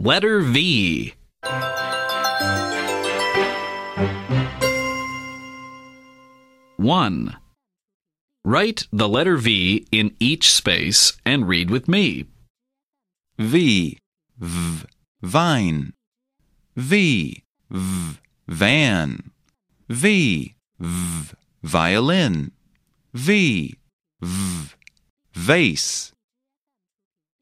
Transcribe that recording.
Letter V. One. Write the letter V in each space and read with me. V, v, vine. V, v, van. V, v, violin. V, v, vase.